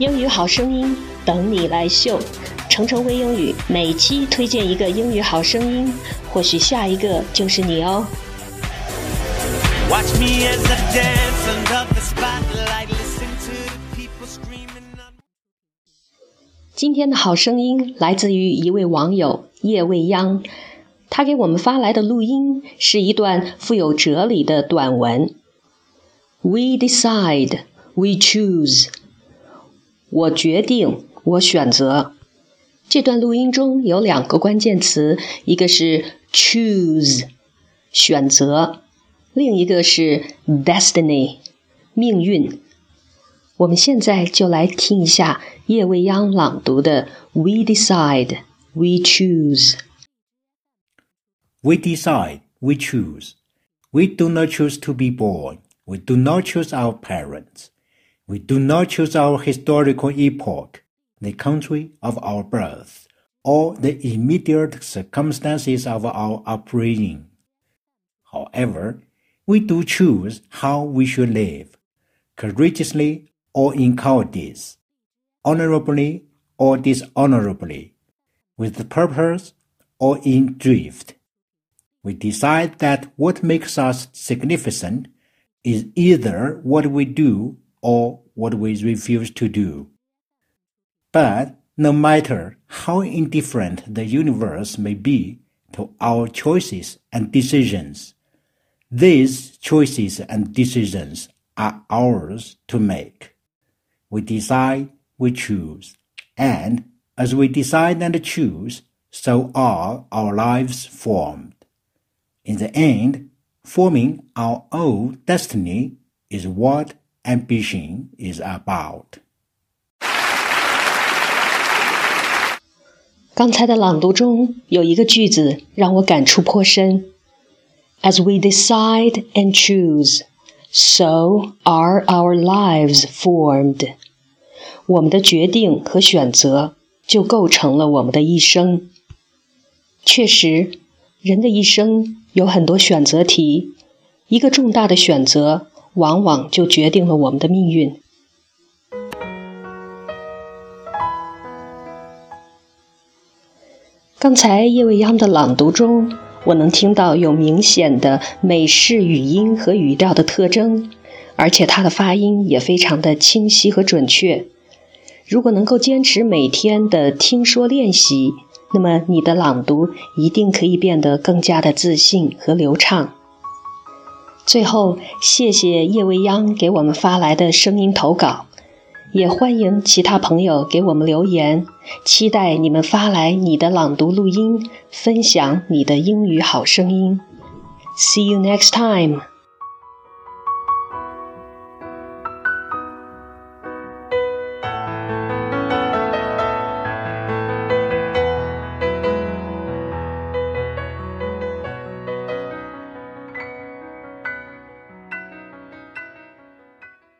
英语好声音等你来秀，程程微英语每期推荐一个英语好声音，或许下一个就是你哦。Watch me as I dance under the spotlight, listen to the people screaming. 今天的好声音来自于一位网友叶未央，他给我们发来的录音是一段富有哲理的短文。We decide, we choose. 我决定，我选择。这段录音中有两个关键词，一个是 choose，选择；另一个是 destiny，命运。我们现在就来听一下夜未央朗读的 “We decide, we choose." We decide, we choose. We do not choose to be born. We do not choose our parents. We do not choose our historical epoch, the country of our birth, or the immediate circumstances of our upbringing. However, we do choose how we should live, courageously or in cowardice, honorably or dishonorably, with purpose or in drift. We decide that what makes us significant is either what we do or what we refuse to do. But no matter how indifferent the universe may be to our choices and decisions, these choices and decisions are ours to make. We decide, we choose, and as we decide and choose, so are our lives formed. In the end, forming our own destiny is what ambition is about. 刚才的朗读中有一个句子让我感触颇深。As we decide and choose, so are our lives formed. 我们的决定和选择就构成了我们的一生。确实，人的一生有很多选择题，一个重大的选择 往往就决定了我们的命运。刚才叶未央的朗读中，我能听到有明显的美式语音和语调的特征，而且她的发音也非常的清晰和准确。如果能够坚持每天的听说练习，那么你的朗读一定可以变得更加的自信和流畅。最后，谢谢叶未央给我们发来的声音投稿，也欢迎其他朋友给我们留言，期待你们发来你的朗读录音，分享你的英语好声音。See you next time.